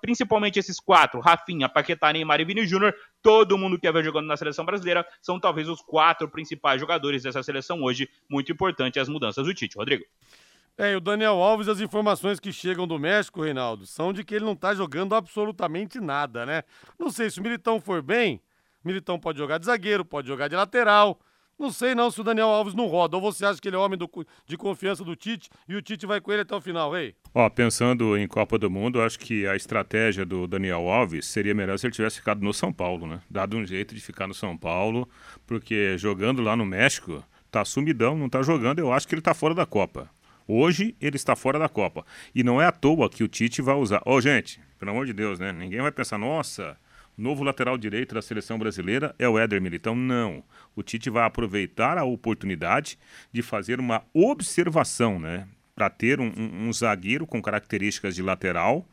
principalmente esses quatro, Rafinha, Paquetá, Neymar e Vini Júnior, todo mundo que vai jogando na seleção brasileira, são talvez os quatro principais jogadores dessa seleção hoje. Muito importante as mudanças do Tite. Rodrigo. É, e o Daniel Alves, as informações que chegam do México, Reinaldo, são de que ele não tá jogando absolutamente nada, né? Não sei, se o Militão for bem, Militão pode jogar de zagueiro, pode jogar de lateral. Não sei não se o Daniel Alves não roda. Ou você acha que ele é homem do, de confiança do Tite e o Tite vai com ele até o final, rei? Ó, pensando em Copa do Mundo, acho que a estratégia do Daniel Alves seria melhor se ele tivesse ficado no São Paulo, né? Dado um jeito de ficar no São Paulo, porque jogando lá no México, tá sumidão, não tá jogando, eu acho que ele tá fora da Copa. Hoje ele está fora da Copa. E não é à toa que o Tite vai usar. Ô, gente, pelo amor de Deus, né? Ninguém vai pensar, nossa, novo lateral direito da seleção brasileira é o Éder Militão. Não. O Tite vai aproveitar a oportunidade de fazer uma observação, né? Para ter um, um, um zagueiro com características de lateral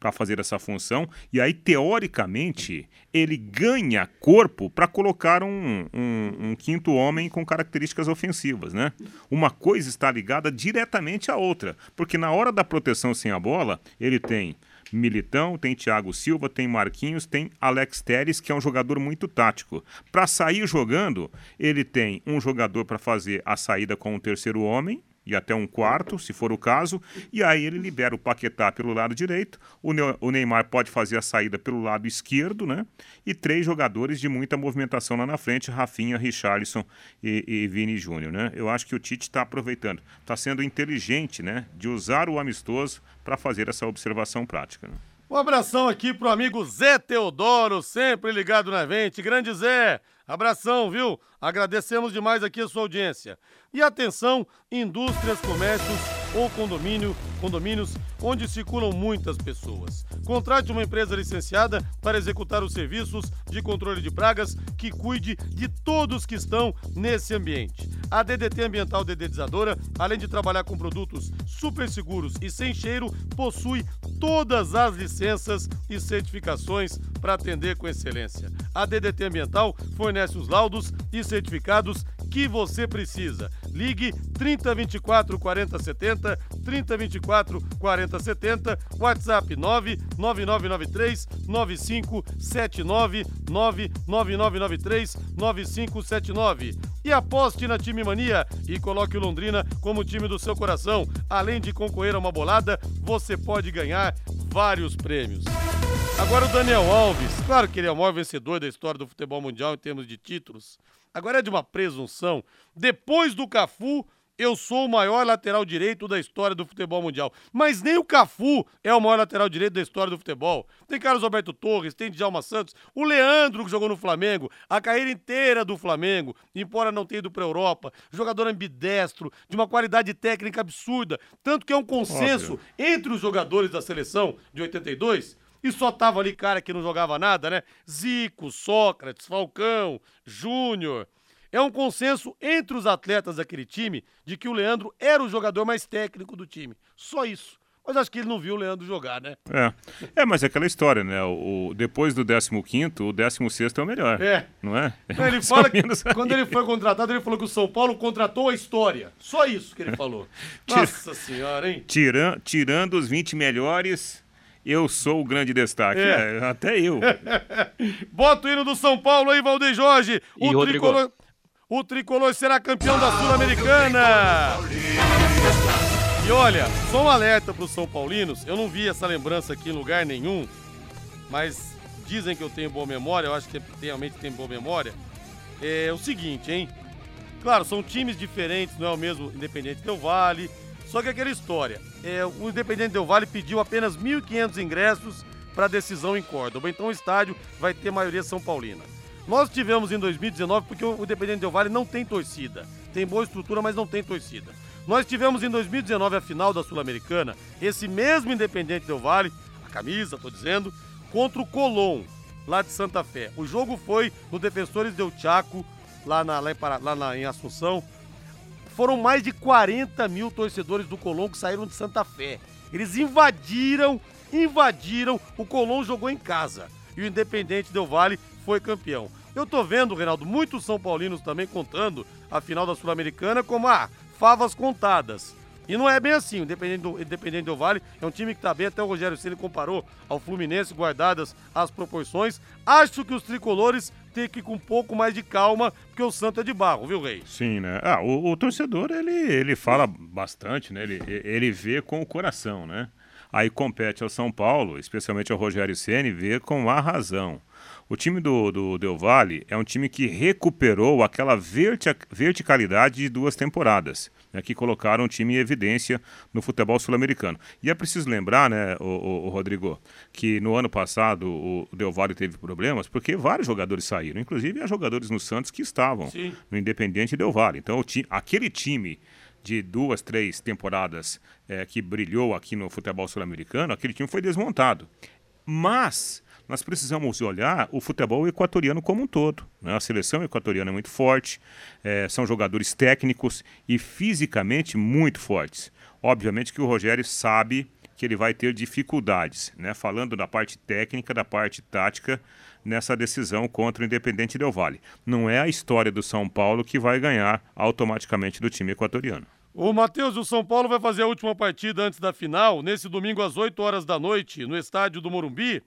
para fazer essa função e aí teoricamente ele ganha corpo para colocar um, um, um, quinto homem com características ofensivas, né? Uma coisa está ligada diretamente à outra, porque na hora da proteção sem a bola ele tem Militão, tem Thiago Silva, tem Marquinhos, tem Alex Teres, que é um jogador muito tático. Para sair jogando, ele tem um jogador para fazer a saída com o terceiro homem, e até um quarto, se for o caso, e aí ele libera o Paquetá pelo lado direito, o Neymar pode fazer a saída pelo lado esquerdo, né? E três jogadores de muita movimentação lá na frente, Rafinha, Richarlison e, e Vini Júnior, né? Eu acho que o Tite está aproveitando, está sendo inteligente, né? De usar o amistoso para fazer essa observação prática. Né? Um abração aqui pro amigo Zé Teodoro, sempre ligado na Vente. Grande Zé, abração, viu? Agradecemos demais aqui a sua audiência. E atenção, indústrias, comércios ou condomínio, condomínios onde circulam muitas pessoas. Contrate uma empresa licenciada para executar os serviços de controle de pragas que cuide de todos que estão nesse ambiente. A DDT Ambiental Dedetizadora, além de trabalhar com produtos super seguros e sem cheiro, possui todas as licenças e certificações para atender com excelência. A DDT Ambiental fornece os laudos e certificados que você precisa. Ligue 3024 4070, 3024 4070, WhatsApp 99993 9579, 99993 9579. E aposte na Time Mania e coloque o Londrina como time do seu coração. Além de concorrer a uma bolada, você pode ganhar vários prêmios. Agora o Daniel Alves, claro que ele é o maior vencedor da história do futebol mundial em termos de títulos. Agora é de uma presunção. Depois do Cafu, eu sou o maior lateral direito da história do futebol mundial. Mas nem o Cafu é o maior lateral direito da história do futebol. Tem Carlos Alberto Torres, tem Djalma Santos, o Leandro que jogou no Flamengo, a carreira inteira do Flamengo, embora não tenha ido para Europa, jogador ambidestro, de uma qualidade técnica absurda, tanto que é um consenso Óbvio. entre os jogadores da seleção de 82 e só tava ali cara que não jogava nada, né? Zico, Sócrates, Falcão, Júnior. É um consenso entre os atletas daquele time de que o Leandro era o jogador mais técnico do time. Só isso. Mas acho que ele não viu o Leandro jogar, né? É, é mas é aquela história, né? O, depois do 15 o 16 é o melhor. É. Não é? é ele [laughs] fala que quando ele foi contratado, ele falou que o São Paulo contratou a história. Só isso que ele falou. [laughs] Nossa senhora, hein? Tirando, tirando os 20 melhores, eu sou o grande destaque. É. É, até eu. [laughs] Bota o hino do São Paulo aí, Valdeir Jorge. O e tricolor, o tricolor será campeão da Sul-Americana. E olha, só um alerta para os São Paulinos. Eu não vi essa lembrança aqui em lugar nenhum, mas dizem que eu tenho boa memória. Eu acho que realmente tenho boa memória. É o seguinte, hein? Claro, são times diferentes, não é o mesmo Independente Del Vale só que aquela história, é, o Independente Del Vale pediu apenas 1.500 ingressos para a decisão em Córdoba, então o estádio vai ter maioria São Paulina. Nós tivemos em 2019, porque o Independente Del Vale não tem torcida, tem boa estrutura, mas não tem torcida. Nós tivemos em 2019 a final da Sul-Americana, esse mesmo Independente Del Vale, a camisa, tô dizendo, contra o Colón, lá de Santa Fé. O jogo foi no Defensores del Chaco, lá, na, lá, em, lá na, em Assunção, foram mais de 40 mil torcedores do Colón que saíram de Santa Fé. Eles invadiram, invadiram. O Colón jogou em casa e o Independente Del Vale foi campeão. Eu tô vendo, Reinaldo, muitos São Paulinos também contando a final da Sul-Americana como, ah, favas contadas. E não é bem assim, o Independente do, Independente do Vale é um time que está bem, até o Rogério Ceni comparou ao Fluminense, guardadas as proporções. Acho que os tricolores têm que ir com um pouco mais de calma, porque o Santo é de barro, viu, Rei? Sim, né? Ah, o, o torcedor, ele, ele fala bastante, né? Ele, ele vê com o coração, né? Aí compete ao São Paulo, especialmente ao Rogério Ceni, ver com a razão. O time do, do Del Valle é um time que recuperou aquela verticalidade de duas temporadas, né, que colocaram o time em evidência no futebol sul-americano. E é preciso lembrar, né, o, o, o, Rodrigo, que no ano passado o Del Valle teve problemas porque vários jogadores saíram, inclusive há jogadores no Santos que estavam Sim. no Independente Del Valle. Então, ti, aquele time de duas, três temporadas é, que brilhou aqui no futebol sul-americano, aquele time foi desmontado. Mas nós precisamos olhar o futebol equatoriano como um todo. Né? A seleção equatoriana é muito forte, é, são jogadores técnicos e fisicamente muito fortes. Obviamente que o Rogério sabe que ele vai ter dificuldades, né? falando da parte técnica, da parte tática, nessa decisão contra o Independente Del Valle. Não é a história do São Paulo que vai ganhar automaticamente do time equatoriano. O Matheus, o São Paulo vai fazer a última partida antes da final, nesse domingo às 8 horas da noite, no estádio do Morumbi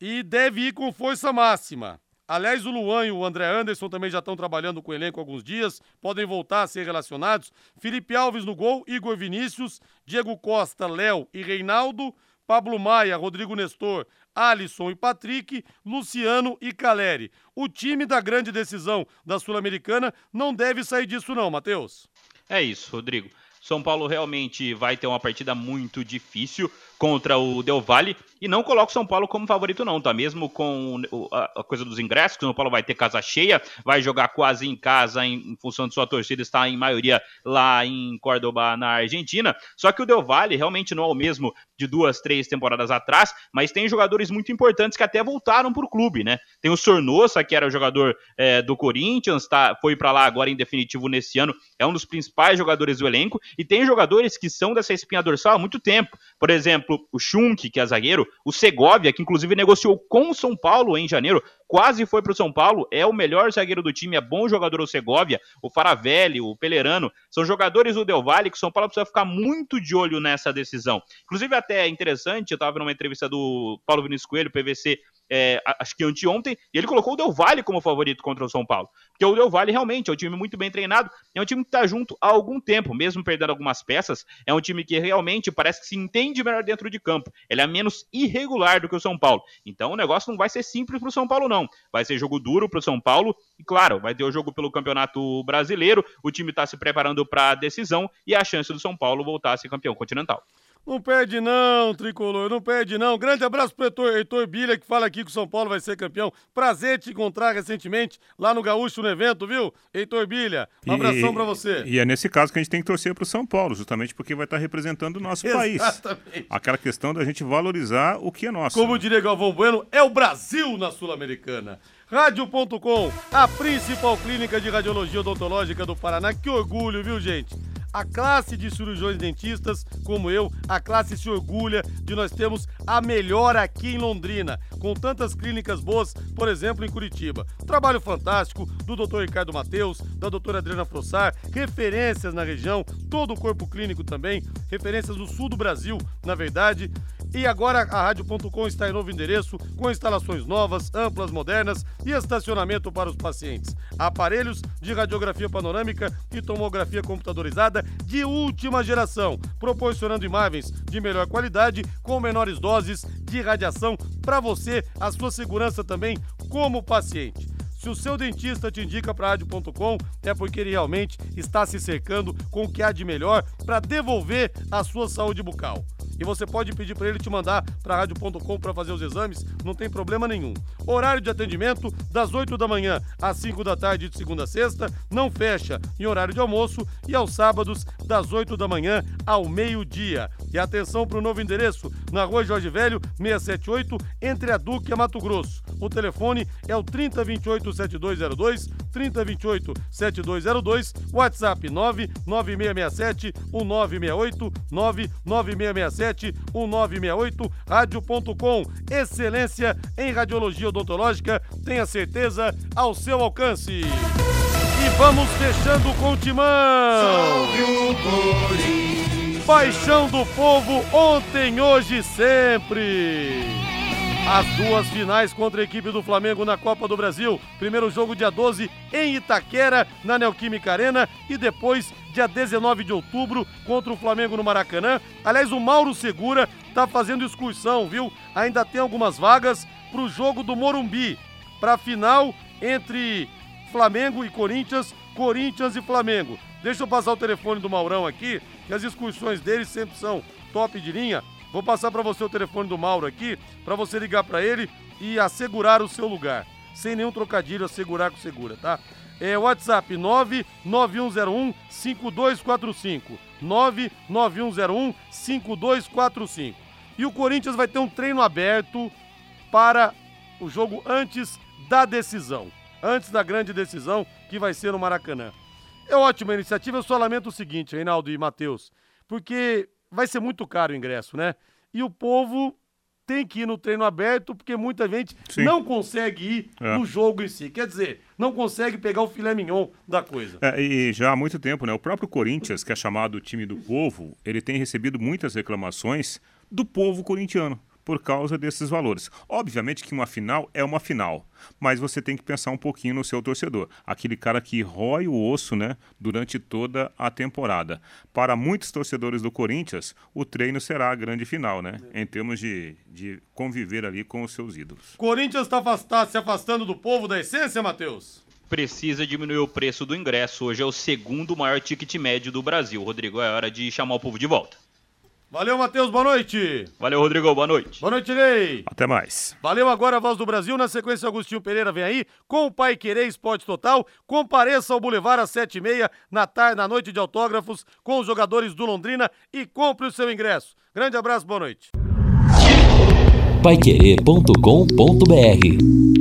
e deve ir com força máxima. Aliás, o Luan e o André Anderson também já estão trabalhando com o elenco há alguns dias, podem voltar a ser relacionados. Felipe Alves no gol, Igor Vinícius, Diego Costa, Léo e Reinaldo, Pablo Maia, Rodrigo Nestor, Alisson e Patrick, Luciano e Caleri. O time da grande decisão da Sul-Americana não deve sair disso não, Matheus. É isso, Rodrigo. São Paulo realmente vai ter uma partida muito difícil contra o Del Valle e não coloco o São Paulo como favorito não, tá? Mesmo com a, coisa dos ingressos, que o São Paulo vai ter casa cheia, vai jogar quase em casa em, função de sua torcida estar em maioria lá em Córdoba, na Argentina. Só que o Del Valle realmente não é o mesmo de duas, três temporadas atrás, mas tem jogadores muito importantes que até voltaram para o clube, né? Tem o Sornosa, que era o jogador é, do Corinthians, tá, foi para lá agora em definitivo nesse ano, é um dos principais jogadores do elenco, e tem jogadores que são dessa espinha dorsal há muito tempo. Por exemplo, exemplo, o Schunk, que é zagueiro, o Segovia, que inclusive negociou com o São Paulo em janeiro, quase foi para o São Paulo, é o melhor zagueiro do time, é bom jogador o Segovia, o Faravelli, o Pelerano, são jogadores do Del Valle que o São Paulo precisa ficar muito de olho nessa decisão. Inclusive, até é interessante, eu estava numa entrevista do Paulo Vinícius Coelho, PVC, é, acho que anteontem, e ele colocou o Del Valle como favorito contra o São Paulo. Porque o Del Valle realmente é um time muito bem treinado, é um time que está junto há algum tempo, mesmo perdendo algumas peças, é um time que realmente parece que se entende melhor dentro de campo. Ele é menos irregular do que o São Paulo. Então o negócio não vai ser simples para o São Paulo, não. Vai ser jogo duro para o São Paulo, e claro, vai ter o jogo pelo Campeonato Brasileiro, o time está se preparando para a decisão e a chance do São Paulo voltar a ser campeão continental. Não perde não, Tricolor, não perde não. Grande abraço pro Heitor, Heitor Bilha, que fala aqui que o São Paulo vai ser campeão. Prazer te encontrar recentemente lá no Gaúcho, no evento, viu? Heitor Bilha, um abração para você. E é nesse caso que a gente tem que torcer pro São Paulo, justamente porque vai estar representando o nosso país. Exatamente. Aquela questão da gente valorizar o que é nosso. Como diria Galvão Bueno, é o Brasil na Sul-Americana. Rádio.com, a principal clínica de radiologia odontológica do Paraná. Que orgulho, viu, gente? A classe de cirurgiões dentistas, como eu, a classe se orgulha de nós termos a melhor aqui em Londrina, com tantas clínicas boas, por exemplo, em Curitiba. Trabalho fantástico do Dr. Ricardo Mateus, da doutora Adriana Frossar, referências na região, todo o corpo clínico também, referências do sul do Brasil, na verdade. E agora a Rádio.com está em novo endereço, com instalações novas, amplas, modernas e estacionamento para os pacientes. Aparelhos de radiografia panorâmica e tomografia computadorizada de última geração, proporcionando imagens de melhor qualidade com menores doses de radiação para você, a sua segurança também como paciente. Se o seu dentista te indica para rádio.com, é porque ele realmente está se cercando com o que há de melhor para devolver a sua saúde bucal. E você pode pedir para ele te mandar para rádio.com para fazer os exames, não tem problema nenhum. Horário de atendimento das 8 da manhã às 5 da tarde de segunda a sexta, não fecha em horário de almoço e aos sábados das 8 da manhã ao meio-dia. E atenção para o novo endereço, na rua Jorge Velho, 678, entre a Duque e a Mato Grosso. O telefone é o 3028 7202, 3028 7202, WhatsApp 99667 1968, 99667 1968, rádio.com. Excelência em radiologia odontológica, tenha certeza ao seu alcance. E vamos fechando com o timão. Paixão do povo ontem, hoje, sempre. As duas finais contra a equipe do Flamengo na Copa do Brasil. Primeiro jogo dia 12 em Itaquera, na Neoquímica Arena. E depois dia 19 de outubro, contra o Flamengo no Maracanã. Aliás, o Mauro Segura tá fazendo excursão, viu? Ainda tem algumas vagas pro jogo do Morumbi, pra final entre Flamengo e Corinthians, Corinthians e Flamengo. Deixa eu passar o telefone do Maurão aqui, que as excursões dele sempre são top de linha. Vou passar para você o telefone do Mauro aqui, para você ligar para ele e assegurar o seu lugar. Sem nenhum trocadilho, assegurar com segura, tá? É WhatsApp 99101 5245. 99101 5245. E o Corinthians vai ter um treino aberto para o jogo antes da decisão. Antes da grande decisão que vai ser no Maracanã. É ótima iniciativa, eu só lamento o seguinte, Reinaldo e Matheus, porque vai ser muito caro o ingresso, né? E o povo tem que ir no treino aberto, porque muita gente Sim. não consegue ir É. no jogo em si. Quer dizer, não consegue pegar o filé mignon da coisa. É, e já há muito tempo, né? O próprio Corinthians, que é chamado time do povo, ele tem recebido muitas reclamações do povo corintiano por causa desses valores. Obviamente que uma final é uma final, mas você tem que pensar um pouquinho no seu torcedor, aquele cara que rói o osso, né, durante toda a temporada. Para muitos torcedores do Corinthians, o treino será a grande final, né, em termos de, de conviver ali com os seus ídolos. Corinthians está se afastando do povo da essência, Matheus? Precisa diminuir o preço do ingresso. Hoje é o segundo maior ticket médio do Brasil. Rodrigo, é hora de chamar o povo de volta. Valeu, Matheus, boa noite. Valeu, Rodrigo, boa noite. Boa noite, Ney. Até mais. Valeu agora a voz do Brasil. Na sequência, Agostinho Pereira vem aí com o Pai Querer Esporte Total. Compareça ao Boulevard às sete e meia na, tarde, na noite de autógrafos com os jogadores do Londrina e compre o seu ingresso. Grande abraço, boa noite. Paiquerê.com.br